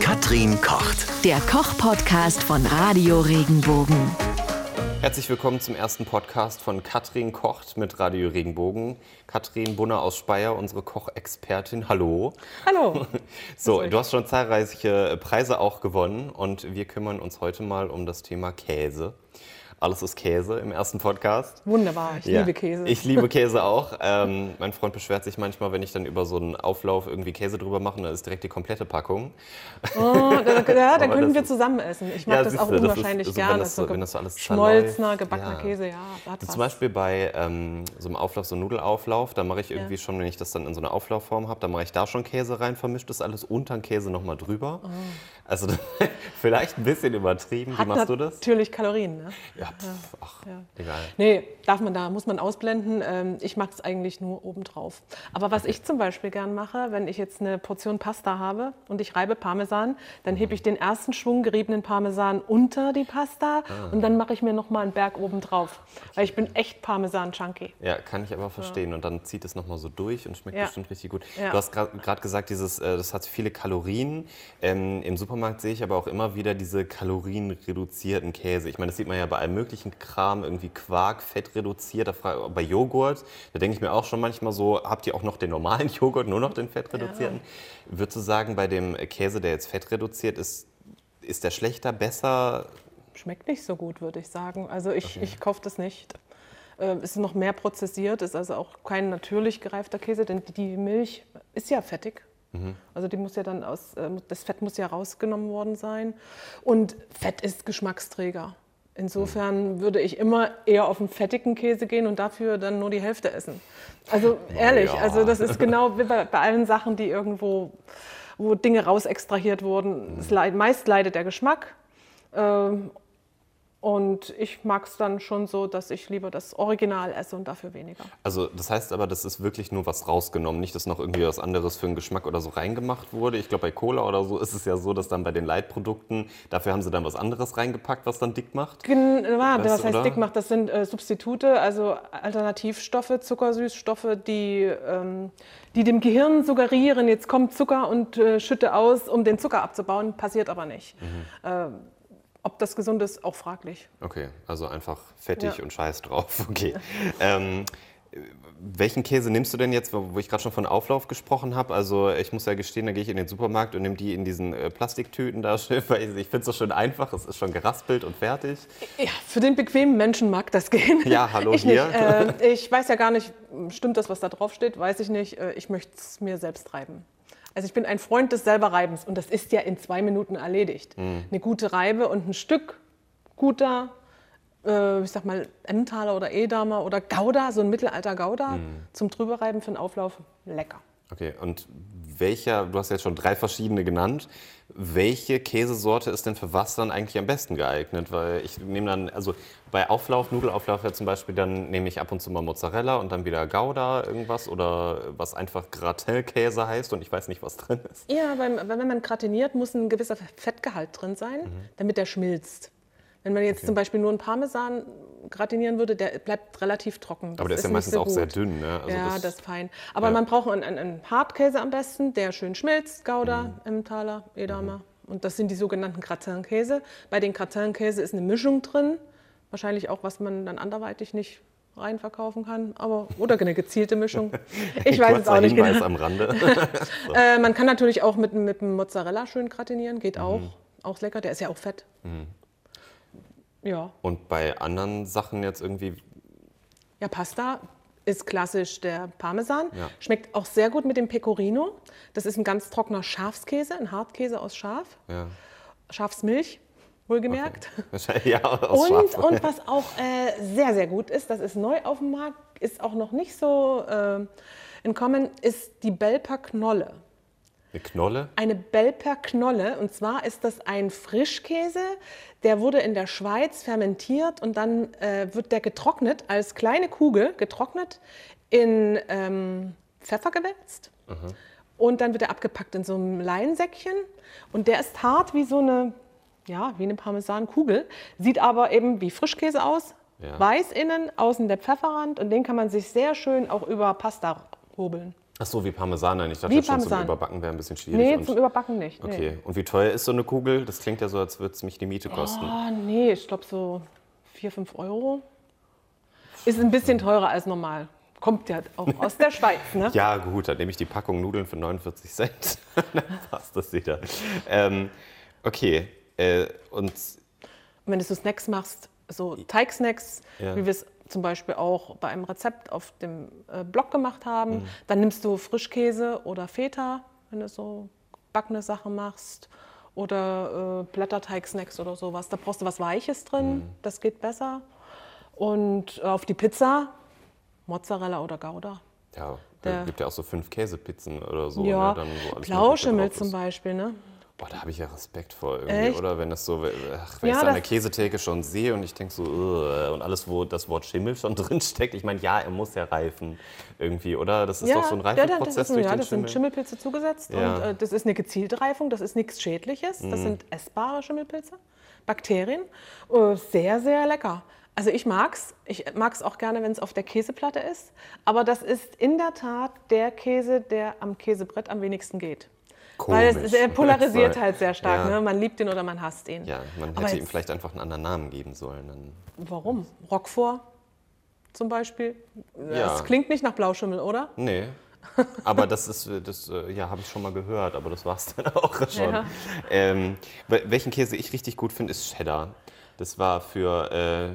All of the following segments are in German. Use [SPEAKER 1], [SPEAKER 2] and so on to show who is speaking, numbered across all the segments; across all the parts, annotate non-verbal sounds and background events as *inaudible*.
[SPEAKER 1] Katrin kocht.
[SPEAKER 2] Der Koch-Podcast von Radio Regenbogen.
[SPEAKER 3] Herzlich willkommen zum ersten Podcast von Katrin kocht mit Radio Regenbogen. Katrin Bunner aus Speyer, unsere Kochexpertin. Hallo.
[SPEAKER 4] Hallo. *laughs*
[SPEAKER 3] So, du hast schon zahlreiche Preise auch gewonnen und wir kümmern uns heute mal um das Thema Käse. Alles ist Käse im ersten Podcast.
[SPEAKER 4] Wunderbar, ich
[SPEAKER 3] Ja.
[SPEAKER 4] liebe Käse.
[SPEAKER 3] Ich liebe *laughs* Käse auch. Ähm, mein Freund beschwert sich manchmal, wenn ich dann über so einen Auflauf irgendwie Käse drüber mache, dann ist direkt die komplette Packung.
[SPEAKER 4] Oh, da, ja, *laughs*
[SPEAKER 3] Aber
[SPEAKER 4] dann könnten wir zusammen essen. Ich mag
[SPEAKER 3] Ja,
[SPEAKER 4] das
[SPEAKER 3] siehste,
[SPEAKER 4] auch
[SPEAKER 3] das ist-
[SPEAKER 4] unwahrscheinlich
[SPEAKER 3] also wenn
[SPEAKER 4] gern.
[SPEAKER 3] das so-
[SPEAKER 4] so
[SPEAKER 3] wenn das so zerläuft.
[SPEAKER 4] gebackener
[SPEAKER 3] Ja.
[SPEAKER 4] Käse, ja. Hat
[SPEAKER 3] Zum. Beispiel bei ähm, so einem Auflauf, so einem Nudelauflauf, da mache ich irgendwie
[SPEAKER 4] Ja.
[SPEAKER 3] schon, wenn ich das dann in so einer Auflaufform habe, da mache ich da schon Käse rein, vermischt das alles unter den Käse nochmal drüber. Also *laughs* vielleicht ein bisschen übertrieben. Wie
[SPEAKER 4] Hat
[SPEAKER 3] machst du das?
[SPEAKER 4] natürlich Kalorien. Ne?
[SPEAKER 3] Ja, pff, ach, egal.
[SPEAKER 4] Nee, darf man da, muss man ausblenden. Ähm, Ich mag es eigentlich nur obendrauf. Aber was ich zum Beispiel gern mache, wenn ich jetzt eine Portion Pasta habe und ich reibe Parmesan, dann hebe ich den ersten Schwung geriebenen Parmesan unter die Pasta
[SPEAKER 3] Ah.
[SPEAKER 4] und dann mache ich mir noch mal einen Berg obendrauf. Weil ich bin echt Parmesan-Junkie.
[SPEAKER 3] Ja, kann ich aber verstehen. Und dann zieht es nochmal so durch und schmeckt
[SPEAKER 4] Ja.
[SPEAKER 3] bestimmt richtig gut.
[SPEAKER 4] Ja.
[SPEAKER 3] Du hast gerade gesagt, dieses, äh, das hat viele Kalorien. Ähm, Im Supermarkt sehe ich aber auch immer wieder diese kalorienreduzierten Käse. Ich meine, das sieht man ja bei allem möglichen Kram, irgendwie Quark, Fett reduziert, bei Joghurt. Da denke ich mir auch schon manchmal so, habt ihr auch noch den normalen *laughs* Joghurt, nur noch den fettreduzierten? Würdest du sagen, bei dem Käse, der jetzt fettreduziert ist, ist der schlechter, besser?
[SPEAKER 4] Schmeckt nicht so gut, würde ich sagen. Also ich, ich kaufe das nicht. Äh, ist noch mehr prozessiert, ist also auch kein natürlich gereifter Käse, denn die Milch ist ja fettig. Also die muss ja dann aus, äh, das Fett muss ja rausgenommen worden sein. Und Fett ist Geschmacksträger. Insofern würde ich immer eher auf einen fettigen Käse gehen und dafür dann nur die Hälfte essen. Also ehrlich,
[SPEAKER 3] ja.
[SPEAKER 4] also das ist *laughs* genau wie bei, bei allen Sachen, die irgendwo, wo Dinge rausextrahiert wurden. Es leid, meist leidet der Geschmack. Ähm, und ich mag es dann schon so, dass ich lieber das Original esse und dafür weniger.
[SPEAKER 3] Also das heißt aber, das ist wirklich nur was rausgenommen, nicht, dass noch irgendwie was anderes für einen Geschmack oder so reingemacht wurde. Ich glaube, bei Cola oder so ist es ja so, dass dann bei den Leitprodukten, dafür haben sie dann was anderes reingepackt, was dann dick macht.
[SPEAKER 4] Gen- ja,
[SPEAKER 3] Weißt
[SPEAKER 4] was heißt
[SPEAKER 3] oder?
[SPEAKER 4] dick macht, das sind äh, Substitute, also Alternativstoffe, Zuckersüßstoffe, die, ähm, die dem Gehirn suggerieren, jetzt kommt Zucker und äh, schütte aus, um den Zucker abzubauen, passiert aber nicht.
[SPEAKER 3] Mhm.
[SPEAKER 4] Ähm, ob das gesund ist, auch fraglich.
[SPEAKER 3] Okay, also einfach fettig
[SPEAKER 4] Ja.
[SPEAKER 3] und Scheiß drauf. *laughs* Okay. ähm, welchen Käse nimmst du denn jetzt, wo ich gerade schon von Auflauf gesprochen habe? Also ich muss ja gestehen, da gehe ich in den Supermarkt und nehme die in diesen äh, Plastiktüten da schön, *laughs* weil ich, finde es so schön einfach, es ist schon geraspelt und fertig.
[SPEAKER 4] Ja, für den bequemen Menschen mag das gehen.
[SPEAKER 3] Ja, hallo
[SPEAKER 4] ich
[SPEAKER 3] hier.
[SPEAKER 4] Nicht. Äh, ich weiß ja gar nicht, stimmt das, was da drauf steht? Weiß ich nicht. Äh, ich möchte es mir selbst reiben. Also ich bin ein Freund des selberreibens und das ist ja in zwei Minuten erledigt.
[SPEAKER 3] Hm.
[SPEAKER 4] Eine gute Reibe und ein Stück guter, äh, ich sag mal, Emmentaler oder Edamer oder Gouda, so ein Mittelalter-Gouda
[SPEAKER 3] Hm.
[SPEAKER 4] zum Drüberreiben für einen Auflauf. Lecker.
[SPEAKER 3] Okay, und welcher, du hast jetzt schon drei verschiedene genannt, welche Käsesorte ist denn für was dann eigentlich am besten geeignet? Weil ich nehme dann, also bei Auflauf, Nudelauflauf ja zum Beispiel, dann nehme ich ab und zu mal Mozzarella und dann wieder Gouda irgendwas oder was einfach Gratin-Käse heißt und ich weiß nicht, was drin ist.
[SPEAKER 4] Ja, beim, wenn man gratiniert, muss ein gewisser Fettgehalt drin sein,
[SPEAKER 3] Mhm.
[SPEAKER 4] damit der schmilzt. Wenn man jetzt zum Beispiel nur einen Parmesan gratinieren würde, der bleibt relativ trocken.
[SPEAKER 3] Aber der ist ja meistens
[SPEAKER 4] so
[SPEAKER 3] auch sehr dünn, ne? Also
[SPEAKER 4] ja,
[SPEAKER 3] das-
[SPEAKER 4] das, ist fein. Aber
[SPEAKER 3] ja.
[SPEAKER 4] man braucht einen, einen, Hartkäse am besten, der schön schmilzt, Gouda,
[SPEAKER 3] Mhm.
[SPEAKER 4] Emmentaler, Edamer. Und das sind die sogenannten Gratin-Käse. Bei den Gratin-Käse ist eine Mischung drin, wahrscheinlich auch, was man dann anderweitig nicht rein verkaufen kann, aber oder eine gezielte Mischung. *laughs* Ich weiß es auch nicht
[SPEAKER 3] Hinweis
[SPEAKER 4] genau.
[SPEAKER 3] am Rande. *laughs*
[SPEAKER 4] Äh, man kann natürlich auch mit, mit dem Mozzarella schön gratinieren, geht auch.
[SPEAKER 3] Mhm.
[SPEAKER 4] Auch lecker, der ist ja auch fett. Ja.
[SPEAKER 3] und bei anderen Sachen jetzt irgendwie,
[SPEAKER 4] ja, Pasta ist klassisch der Parmesan.
[SPEAKER 3] Ja.
[SPEAKER 4] Schmeckt auch sehr gut mit dem Pecorino. Das ist ein ganz trockener Schafskäse, ein Hartkäse aus Schaf.
[SPEAKER 3] ja.
[SPEAKER 4] Schafsmilch, wohlgemerkt. *laughs*
[SPEAKER 3] Wahrscheinlich, ja, aus
[SPEAKER 4] Und,
[SPEAKER 3] Schaf.
[SPEAKER 4] und was auch äh, sehr, sehr gut ist, das ist neu auf dem Markt, ist auch noch nicht so äh, in Common, ist die Belper Knolle.
[SPEAKER 3] Eine Knolle?
[SPEAKER 4] Eine Belper Knolle. Und zwar ist das ein Frischkäse, der wurde in der Schweiz fermentiert und dann äh, wird der getrocknet als kleine Kugel, getrocknet in ähm, Pfeffer gewälzt. Und dann wird er abgepackt in so einem Leinsäckchen. Und der ist hart wie so eine, ja, wie eine Parmesankugel. Sieht aber eben wie Frischkäse aus.
[SPEAKER 3] Ja.
[SPEAKER 4] Weiß innen, außen der Pfefferrand. Und den kann man sich sehr schön auch über Pasta hobeln.
[SPEAKER 3] Ach so, wie Parmesan. Nein, ich dachte
[SPEAKER 4] Wie
[SPEAKER 3] schon zum
[SPEAKER 4] Parmesan.
[SPEAKER 3] Überbacken wäre ein bisschen schwierig.
[SPEAKER 4] Nee,
[SPEAKER 3] und,
[SPEAKER 4] zum Überbacken nicht. Nee.
[SPEAKER 3] okay. Und wie teuer ist so eine Kugel? Das klingt ja so, als würde es mich die Miete kosten.
[SPEAKER 4] Oh, nee, ich glaube so 4, 5 Euro. Ist ein bisschen teurer als normal. Kommt ja auch aus der *laughs* Schweiz, ne?
[SPEAKER 3] Ja, gut, dann nehme ich die Packung Nudeln für 49 Cent. *laughs* dann passt das wieder. Ähm, okay. Äh, und
[SPEAKER 4] wenn du so Snacks machst, so Teigsnacks,
[SPEAKER 3] Ja.
[SPEAKER 4] wie wir es zum Beispiel auch bei einem Rezept auf dem äh, Blog gemacht haben,
[SPEAKER 3] Mhm.
[SPEAKER 4] dann nimmst du Frischkäse oder Feta, wenn du so backene Sachen machst. Oder äh, Blätterteigsnacks oder sowas. Da brauchst du was Weiches drin,
[SPEAKER 3] Mhm.
[SPEAKER 4] das geht besser. Und äh, auf die Pizza Mozzarella oder Gouda.
[SPEAKER 3] ja,
[SPEAKER 4] Der-
[SPEAKER 3] es gibt ja auch so fünf Käsepizzen oder so.
[SPEAKER 4] ja,
[SPEAKER 3] ne, dann, wo alles
[SPEAKER 4] Blauschimmel zum. Beispiel, ne?
[SPEAKER 3] Boah, da habe ich ja Respekt vor irgendwie,
[SPEAKER 4] Echt?
[SPEAKER 3] oder? Wenn das so, ach, wenn
[SPEAKER 4] Ja,
[SPEAKER 3] ich so an der Käsetheke schon sehe und ich denke so, und alles, wo das Wort Schimmel schon *laughs* drin steckt, ich meine, ja, er muss ja reifen irgendwie, oder? Das ist doch so ein
[SPEAKER 4] ja, da-
[SPEAKER 3] Reifeprozess
[SPEAKER 4] das, ist,
[SPEAKER 3] durch
[SPEAKER 4] ja,
[SPEAKER 3] den
[SPEAKER 4] das sind
[SPEAKER 3] Schimmel.
[SPEAKER 4] Schimmelpilze zugesetzt
[SPEAKER 3] Ja. Mhm.
[SPEAKER 4] und äh, das ist eine gezielte Reifung, das ist nichts Schädliches, das sind essbare Schimmelpilze, Bakterien, äh, sehr, sehr lecker. Also ich mag's, ich mag's auch gerne, wenn es auf der Käseplatte ist, aber das ist in der Tat der Käse, der am Käsebrett am wenigsten geht. Weil
[SPEAKER 3] Komisch.
[SPEAKER 4] es er polarisiert
[SPEAKER 3] Weil-
[SPEAKER 4] halt sehr stark,
[SPEAKER 3] Ja.
[SPEAKER 4] ne? man liebt ihn oder man hasst ihn.
[SPEAKER 3] Ja, man hätte ihm
[SPEAKER 4] jetzt-
[SPEAKER 3] vielleicht einfach einen anderen Namen geben sollen. Dann.
[SPEAKER 4] Warum? Roquefort zum Beispiel?
[SPEAKER 3] Ja.
[SPEAKER 4] Das klingt nicht nach Blauschimmel, oder?
[SPEAKER 3] Nee. Aber das ist, äh, das, äh, ja, habe ich schon mal gehört, aber das war es dann *laughs* auch schon.
[SPEAKER 4] Ja.
[SPEAKER 3] Ähm, wel- welchen Käse ich richtig gut finde, ist Cheddar. Das war für, äh,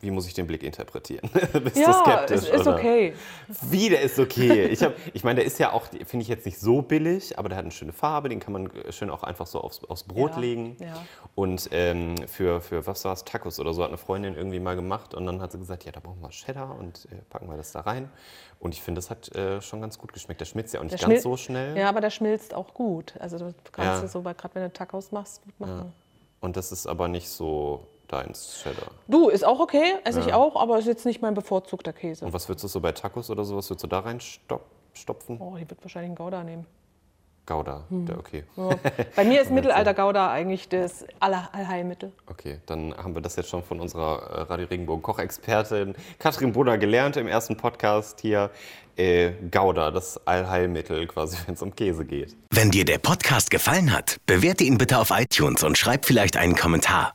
[SPEAKER 3] wie muss ich den Blick interpretieren? *laughs* Bist du
[SPEAKER 4] Ja,
[SPEAKER 3] skeptisch?
[SPEAKER 4] es ist
[SPEAKER 3] oder?
[SPEAKER 4] okay.
[SPEAKER 3] Wie, der ist okay. Ich, hab- ich meine, der ist ja auch, finde ich jetzt nicht so billig, aber der hat eine schöne Farbe, den kann man äh, schön auch einfach so aufs, aufs Brot
[SPEAKER 4] Ja,
[SPEAKER 3] legen.
[SPEAKER 4] ja.
[SPEAKER 3] Und ähm, für, für, was war es, Tacos oder so, hat eine Freundin irgendwie mal gemacht und dann hat sie gesagt, ja, da brauchen wir Cheddar und äh, packen wir das da rein. Und ich finde, das hat äh, schon ganz gut geschmeckt. Der schmilzt ja auch nicht ganz so schnell.
[SPEAKER 4] Ja, aber der schmilzt auch gut. Also du kannst
[SPEAKER 3] Ja.
[SPEAKER 4] so, gerade wenn du Tacos machst, gut machen.
[SPEAKER 3] Und das ist aber nicht so deins Cheddar.
[SPEAKER 4] Du, ist auch okay, esse ich auch, aber ist jetzt nicht mein bevorzugter Käse.
[SPEAKER 3] Und was würdest du so bei Tacos oder sowas, würdest du da reinstopfen?
[SPEAKER 4] Oh, ich würde wahrscheinlich einen Gouda nehmen.
[SPEAKER 3] Gouda, der okay.
[SPEAKER 4] Ja. Bei mir ist *laughs* Mittelalter Gouda eigentlich das Aller Allheilmittel.
[SPEAKER 3] Okay, dann haben wir das jetzt schon von unserer äh, Radio Regenbogen Kochexpertin Katrin Brunner gelernt im ersten Podcast hier. Äh, Gouda, das Allheilmittel quasi, *laughs* wenn es um Käse geht.
[SPEAKER 1] Wenn dir der Podcast gefallen hat, bewerte ihn bitte auf iTunes und schreib vielleicht einen Kommentar.